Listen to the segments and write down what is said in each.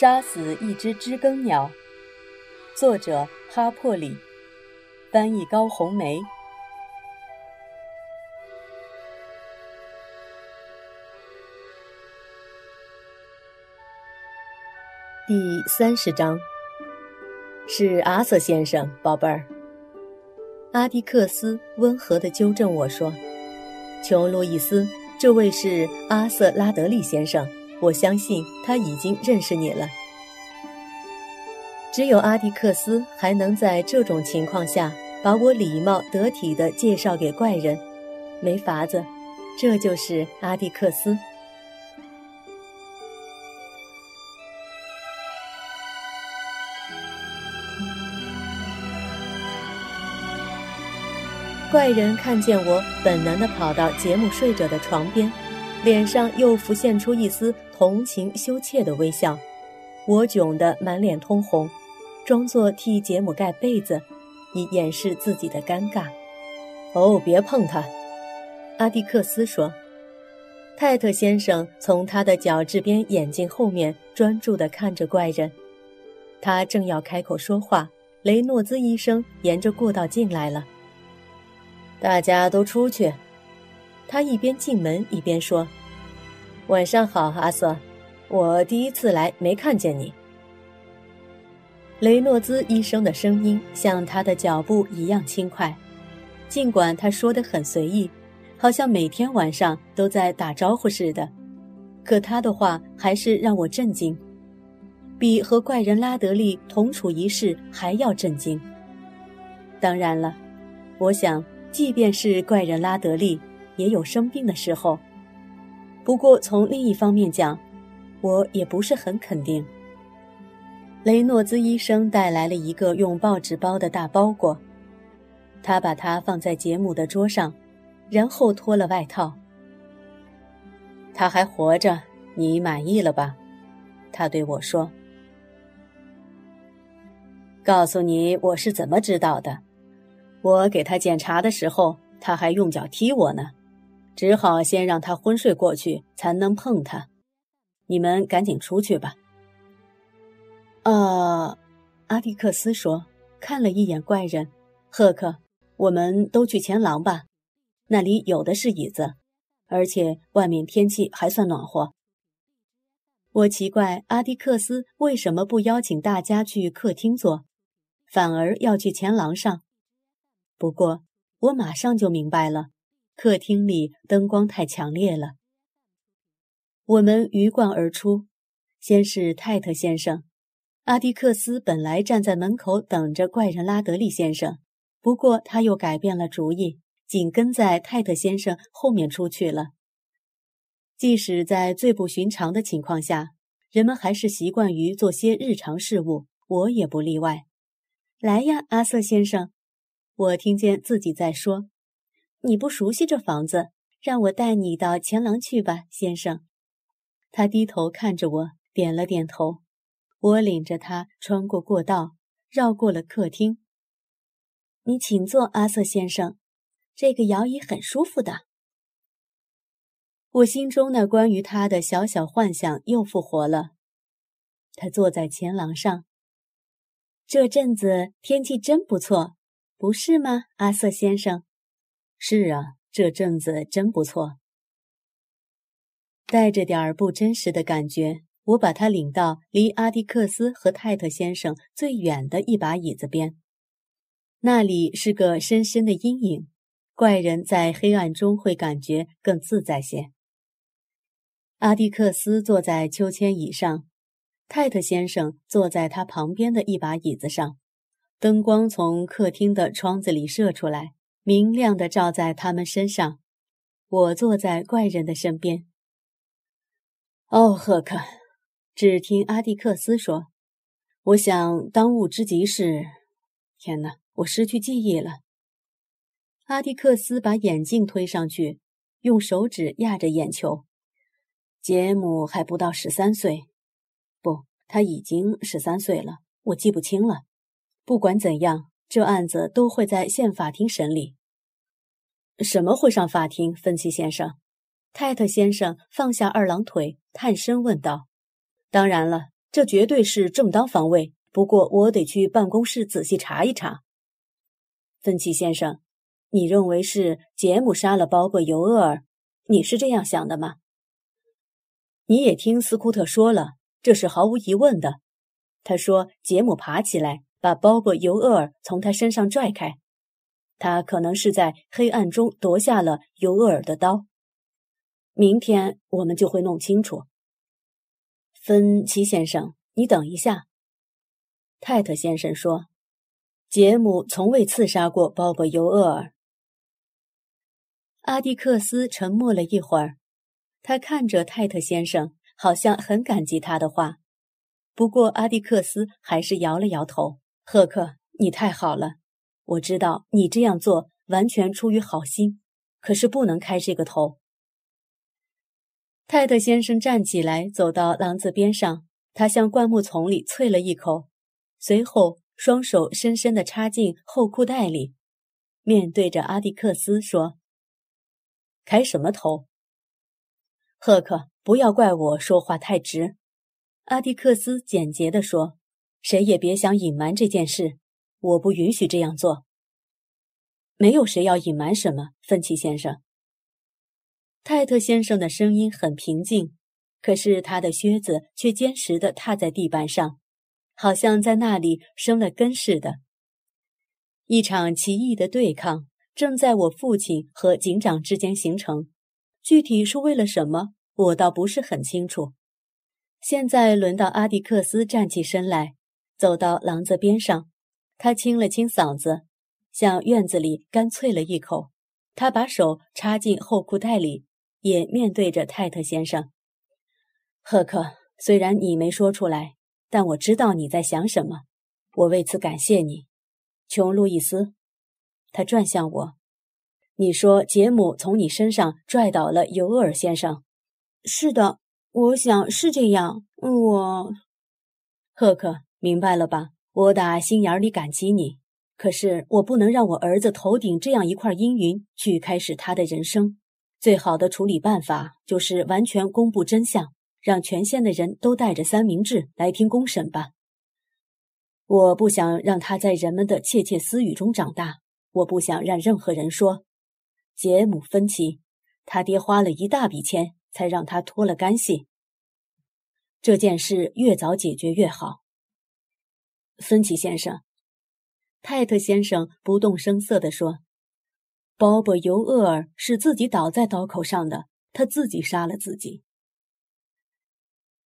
杀死一只知更鸟，作者哈珀里，翻译高红梅。第三十章，是阿瑟先生，宝贝儿。阿迪克斯温和地纠正我说：“求路易斯，这位是阿瑟拉德利先生。”我相信他已经认识你了。只有阿迪克斯还能在这种情况下把我礼貌得体地介绍给怪人，没法子，这就是阿迪克斯。怪人看见我，本能地跑到杰姆睡着的床边，脸上又浮现出一丝。同情羞怯的微笑，我窘得满脸通红，装作替杰姆盖被子，以掩饰自己的尴尬。哦，别碰他，阿迪克斯说。泰特先生从他的角质边眼镜后面专注地看着怪人，他正要开口说话，雷诺兹医生沿着过道进来了。大家都出去，他一边进门一边说。晚上好，阿瑟。我第一次来，没看见你。雷诺兹医生的声音像他的脚步一样轻快，尽管他说的很随意，好像每天晚上都在打招呼似的，可他的话还是让我震惊，比和怪人拉德利同处一室还要震惊。当然了，我想，即便是怪人拉德利，也有生病的时候。不过，从另一方面讲，我也不是很肯定。雷诺兹医生带来了一个用报纸包的大包裹，他把它放在杰姆的桌上，然后脱了外套。他还活着，你满意了吧？他对我说：“告诉你我是怎么知道的。我给他检查的时候，他还用脚踢我呢。”只好先让他昏睡过去，才能碰他。你们赶紧出去吧。呃，阿迪克斯说，看了一眼怪人，赫克，我们都去前廊吧，那里有的是椅子，而且外面天气还算暖和。我奇怪阿迪克斯为什么不邀请大家去客厅坐，反而要去前廊上。不过我马上就明白了。客厅里灯光太强烈了。我们鱼贯而出，先是泰特先生。阿迪克斯本来站在门口等着怪人拉德利先生，不过他又改变了主意，紧跟在泰特先生后面出去了。即使在最不寻常的情况下，人们还是习惯于做些日常事务，我也不例外。来呀，阿瑟先生，我听见自己在说。你不熟悉这房子，让我带你到前廊去吧，先生。他低头看着我，点了点头。我领着他穿过过道，绕过了客厅。你请坐，阿瑟先生，这个摇椅很舒服的。我心中那关于他的小小幻想又复活了。他坐在前廊上。这阵子天气真不错，不是吗，阿瑟先生？是啊，这阵子真不错。带着点儿不真实的感觉，我把他领到离阿迪克斯和泰特先生最远的一把椅子边，那里是个深深的阴影，怪人在黑暗中会感觉更自在些。阿迪克斯坐在秋千椅上，泰特先生坐在他旁边的一把椅子上，灯光从客厅的窗子里射出来。明亮的照在他们身上，我坐在怪人的身边。哦，赫克，只听阿蒂克斯说：“我想当务之急是……天哪，我失去记忆了。”阿蒂克斯把眼镜推上去，用手指压着眼球。杰姆还不到十三岁，不，他已经十三岁了。我记不清了。不管怎样。这案子都会在县法庭审理。什么会上法庭？芬奇先生，泰特先生放下二郎腿，探身问道：“当然了，这绝对是正当防卫。不过我得去办公室仔细查一查。芬奇先生，你认为是杰姆杀了鲍勃·尤厄尔？你是这样想的吗？你也听斯库特说了，这是毫无疑问的。他说，杰姆爬起来，把鲍勃·尤厄尔从他身上拽开。他可能是在黑暗中夺下了尤厄尔的刀。明天我们就会弄清楚。芬奇先生，你等一下。泰特先生说：“杰姆从未刺杀过鲍勃·尤厄尔。”阿蒂克斯沉默了一会儿，他看着泰特先生，好像很感激他的话。不过阿蒂克斯还是摇了摇头：“赫克，你太好了。我知道你这样做完全出于好心，可是不能开这个头。”泰特先生站起来，走到廊子边上，他向灌木丛里啐了一口。随后，双手深深地插进后裤袋里，面对着阿蒂克斯说：“开什么头？”赫克，不要怪我说话太直。”阿迪克斯简洁地说，“谁也别想隐瞒这件事，我不允许这样做。没有谁要隐瞒什么，芬奇先生。”泰特先生的声音很平静，可是他的靴子却坚实地踏在地板上。好像在那里生了根似的。一场奇异的对抗正在我父亲和警长之间形成，具体是为了什么，我倒不是很清楚。现在轮到阿迪克斯站起身来，走到廊子边上，他清了清嗓子，向院子里干啐了一口。他把手插进后裤袋里，也面对着泰特先生。赫克，虽然你没说出来。但我知道你在想什么，我为此感谢你，琼·路易斯。他转向我，你说杰姆从你身上拽倒了尤厄尔先生。是的，我想是这样。我，赫克，明白了吧？我打心眼里感激你。可是我不能让我儿子头顶这样一块阴云去开始他的人生。最好的处理办法就是完全公布真相。让全县的人都带着三明治来听公审吧。我不想让他在人们的窃窃私语中长大。我不想让任何人说，杰姆·芬奇，他爹花了一大笔钱才让他脱了干系。这件事越早解决越好。芬奇先生，泰特先生不动声色地说：“鲍勃·尤厄尔是自己倒在刀口上的，他自己杀了自己。”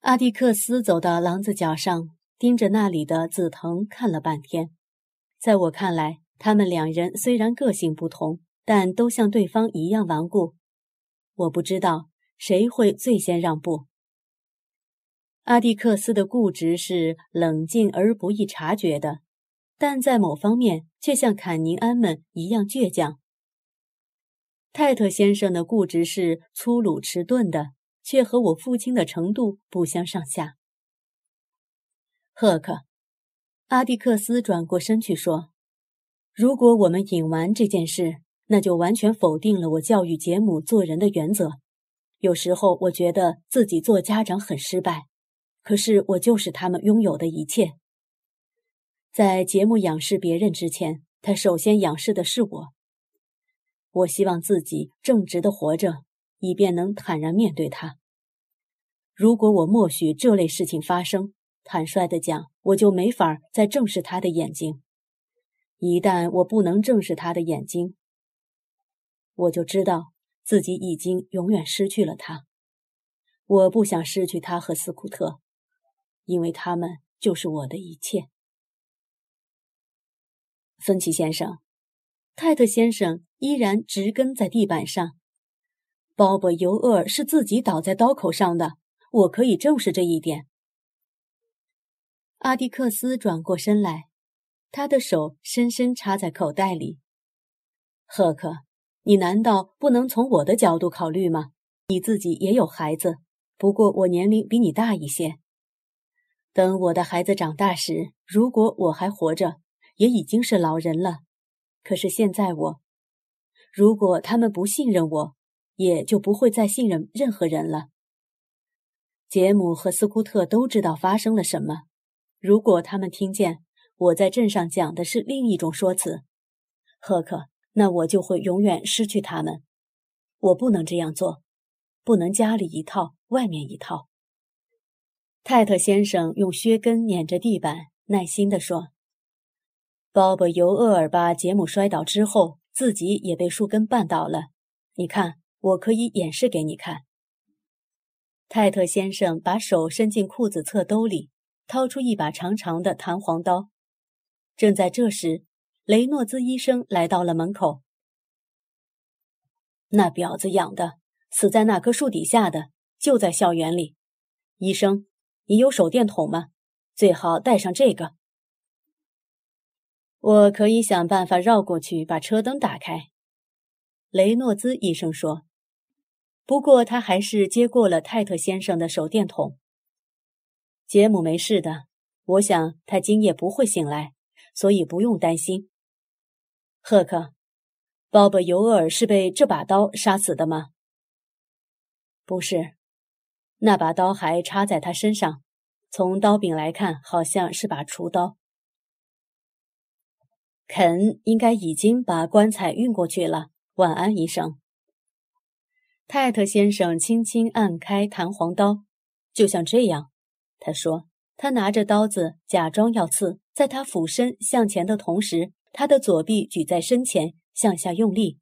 阿蒂克斯走到廊子角上，盯着那里的紫藤看了半天。在我看来，他们两人虽然个性不同，但都像对方一样顽固。我不知道谁会最先让步。阿蒂克斯的固执是冷静而不易察觉的，但在某方面却像坎宁安们一样倔强。泰特先生的固执是粗鲁迟钝的。却和我父亲的程度不相上下。赫克，阿蒂克斯转过身去说：“如果我们隐瞒这件事，那就完全否定了我教育杰姆做人的原则。有时候我觉得自己做家长很失败，可是我就是他们拥有的一切。在杰姆仰视别人之前，他首先仰视的是我。我希望自己正直的活着。”以便能坦然面对他。如果我默许这类事情发生，坦率的讲，我就没法再正视他的眼睛。一旦我不能正视他的眼睛，我就知道自己已经永远失去了他。我不想失去他和斯库特，因为他们就是我的一切。芬奇先生，泰特先生依然直跟在地板上。鲍勃·尤厄是自己倒在刀口上的，我可以证实这一点。阿迪克斯转过身来，他的手深深插在口袋里。赫克，你难道不能从我的角度考虑吗？你自己也有孩子，不过我年龄比你大一些。等我的孩子长大时，如果我还活着，也已经是老人了。可是现在我，如果他们不信任我，也就不会再信任任何人了。杰姆和斯库特都知道发生了什么。如果他们听见我在镇上讲的是另一种说辞，赫克，那我就会永远失去他们。我不能这样做，不能家里一套，外面一套。泰特先生用靴跟碾着地板，耐心地说：“鲍勃·尤厄尔巴杰姆摔倒之后，自己也被树根绊倒了。你看，我可以演示给你看。”泰特先生把手伸进裤子侧兜里，掏出一把长长的弹簧刀。正在这时，雷诺兹医生来到了门口。那婊子养的，死在那棵树底下的，就在校园里。医生。你有手电筒吗？最好带上这个。我可以想办法绕过去，把车灯打开。”雷诺兹医生说。不过他还是接过了泰特先生的手电筒。杰姆没事的，我想他今夜不会醒来，所以不用担心。赫克，鲍勃·尤厄尔是被这把刀杀死的吗？不是。那把刀还插在他身上，从刀柄来看，好像是把厨刀。肯应该已经把棺材运过去了。晚安，医生。泰特先生轻轻按开弹簧刀，就像这样。他说：“他拿着刀子，假装要刺，在他俯身向前的同时，他的左臂举在身前，向下用力。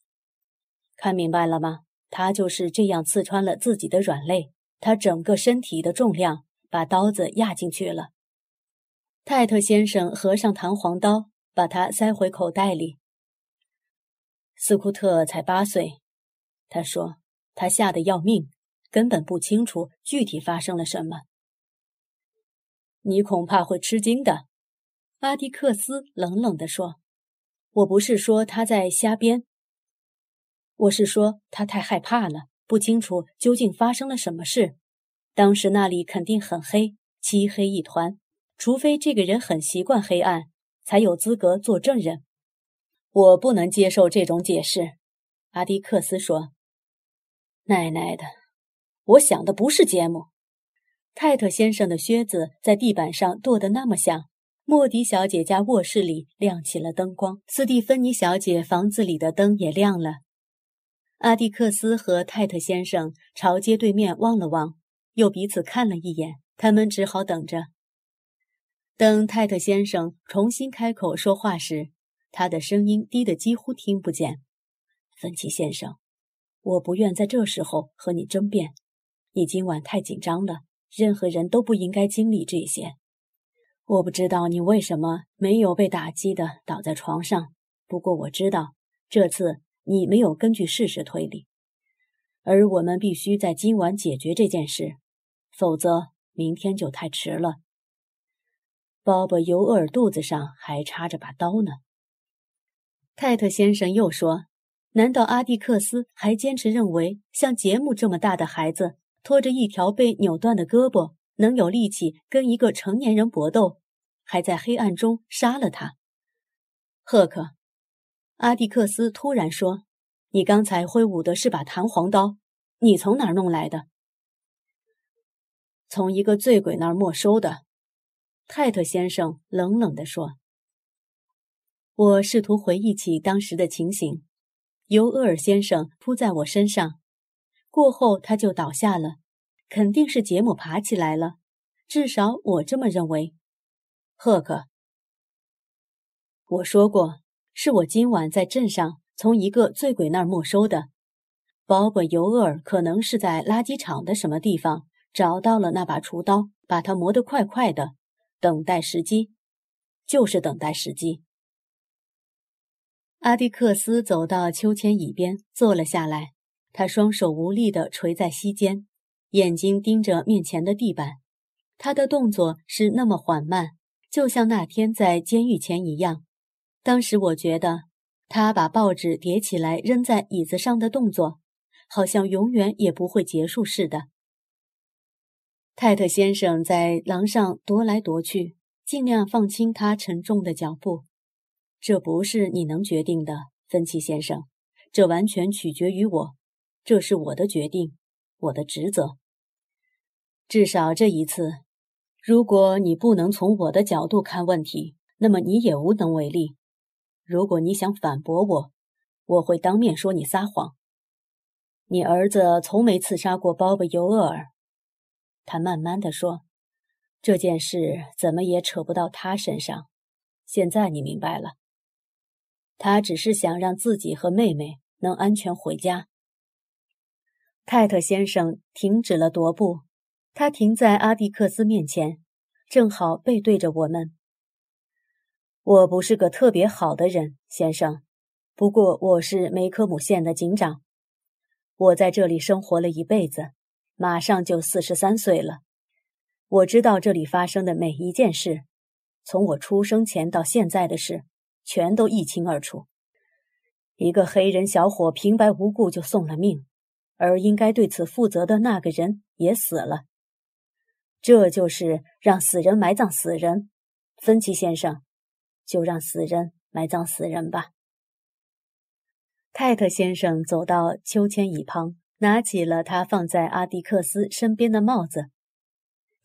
看明白了吗？他就是这样刺穿了自己的软肋。”他整个身体的重量把刀子压进去了。泰特先生合上弹簧刀，把它塞回口袋里。斯库特才八岁，他说他吓得要命，根本不清楚具体发生了什么。你恐怕会吃惊的，阿迪克斯冷冷地说：“我不是说他在瞎编，我是说他太害怕了。”不清楚究竟发生了什么事，当时那里肯定很黑，漆黑一团。除非这个人很习惯黑暗，才有资格做证人。我不能接受这种解释，阿迪克斯说。奶奶的，我想的不是杰姆。泰特先生的靴子在地板上跺得那么响。莫迪小姐家卧室里亮起了灯光，斯蒂芬妮小姐房子里的灯也亮了。阿蒂克斯和泰特先生朝街对面望了望，又彼此看了一眼。他们只好等着。等泰特先生重新开口说话时，他的声音低得几乎听不见。芬奇先生，我不愿在这时候和你争辩。你今晚太紧张了，任何人都不应该经历这些。我不知道你为什么没有被打击的倒在床上，不过我知道这次。你没有根据事实推理，而我们必须在今晚解决这件事，否则明天就太迟了。鲍勃·尤厄尔肚子上还插着把刀呢。泰特先生又说：“难道阿蒂克斯还坚持认为，像杰姆这么大的孩子，拖着一条被扭断的胳膊，能有力气跟一个成年人搏斗，还在黑暗中杀了他？”赫克。阿蒂克斯突然说：“你刚才挥舞的是把弹簧刀，你从哪儿弄来的？”“从一个醉鬼那儿没收的。”泰特先生冷冷地说。我试图回忆起当时的情形。尤厄尔先生扑在我身上，过后他就倒下了。肯定是杰姆爬起来了，至少我这么认为。赫克，我说过。是我今晚在镇上从一个醉鬼那儿没收的。鲍勃·尤厄尔可能是在垃圾场的什么地方找到了那把厨刀，把它磨得快快的，等待时机，就是等待时机。阿迪克斯走到秋千椅边坐了下来，他双手无力地垂在膝间，眼睛盯着面前的地板。他的动作是那么缓慢，就像那天在监狱前一样。当时我觉得，他把报纸叠起来扔在椅子上的动作，好像永远也不会结束似的。泰特先生在廊上踱来踱去，尽量放轻他沉重的脚步。这不是你能决定的，芬奇先生，这完全取决于我。这是我的决定，我的职责。至少这一次，如果你不能从我的角度看问题，那么你也无能为力。如果你想反驳我，我会当面说你撒谎。你儿子从没刺杀过鲍勃·尤厄尔，他慢慢的说，这件事怎么也扯不到他身上。现在你明白了，他只是想让自己和妹妹能安全回家。泰特先生停止了踱步，他停在阿蒂克斯面前，正好背对着我们。我不是个特别好的人，先生，不过我是梅科姆县的警长。我在这里生活了一辈子，马上就四十三岁了。我知道这里发生的每一件事，从我出生前到现在的事，全都一清二楚。一个黑人小伙平白无故就送了命，而应该对此负责的那个人也死了。这就是让死人埋葬死人，芬奇先生，就让死人埋葬死人吧。泰特先生走到秋千椅旁，拿起了他放在阿迪克斯身边的帽子。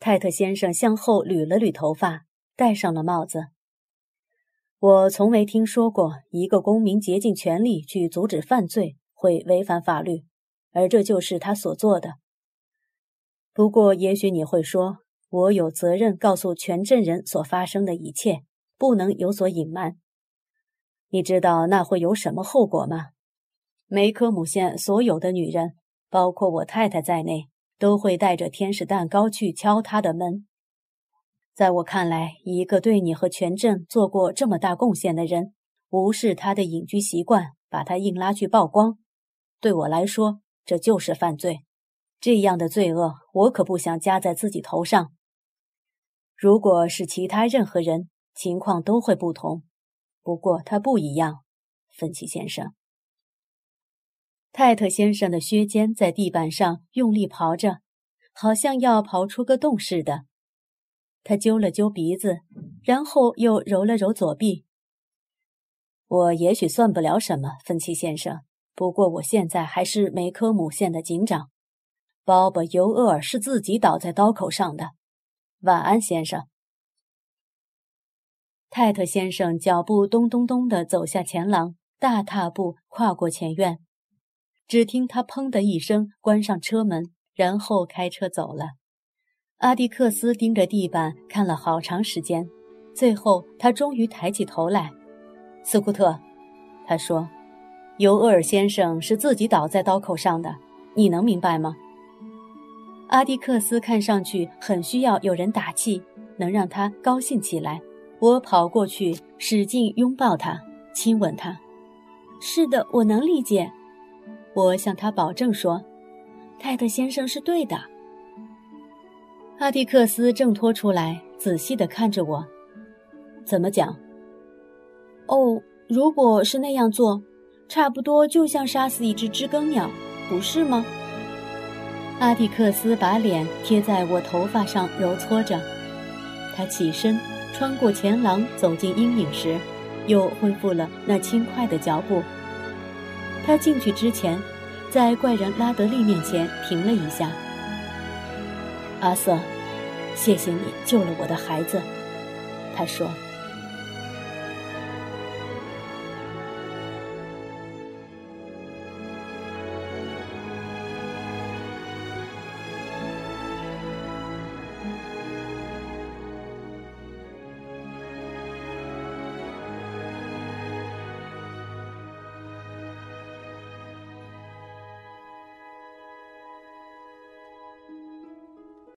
泰特先生向后捋了捋头发，戴上了帽子。我从没听说过一个公民竭尽全力去阻止犯罪会违反法律，而这就是他所做的。不过，也许你会说，我有责任告诉全镇人所发生的一切，不能有所隐瞒。你知道那会有什么后果吗？梅科姆县所有的女人，包括我太太在内，都会带着天使蛋糕去敲他的门。在我看来，一个对你和全镇做过这么大贡献的人，无视他的隐居习惯，把他硬拉去曝光，对我来说，这就是犯罪。这样的罪恶，我可不想加在自己头上。如果是其他任何人，情况都会不同。不过他不一样，芬奇先生。泰特先生的靴尖在地板上用力刨着，好像要刨出个洞似的。他揪了揪鼻子，然后又揉了揉左臂。我也许算不了什么，芬奇先生。不过我现在还是梅科姆县的警长。鲍勃·尤厄尔是自己倒在刀口上的。晚安，先生。泰特先生脚步咚咚咚地走下前廊，大踏步跨过前院。只听他“砰”的一声关上车门，然后开车走了。阿迪克斯盯着地板看了好长时间，最后他终于抬起头来：“斯库特，他说，尤厄尔先生是自己倒在刀口上的，你能明白吗？”阿迪克斯看上去很需要有人打气，能让他高兴起来。我跑过去，使劲拥抱他，亲吻他。“是的，我能理解。”我向他保证说：“泰特先生是对的。”阿蒂克斯挣脱出来，仔细地看着我。怎么讲？哦，如果是那样做，差不多就像杀死一只知更鸟，不是吗？阿蒂克斯把脸贴在我头发上揉搓着。他起身，穿过前廊，走进阴影时，又恢复了那轻快的脚步。他进去之前，在怪人拉德利面前停了一下。阿瑟，谢谢你救了我的孩子，他说。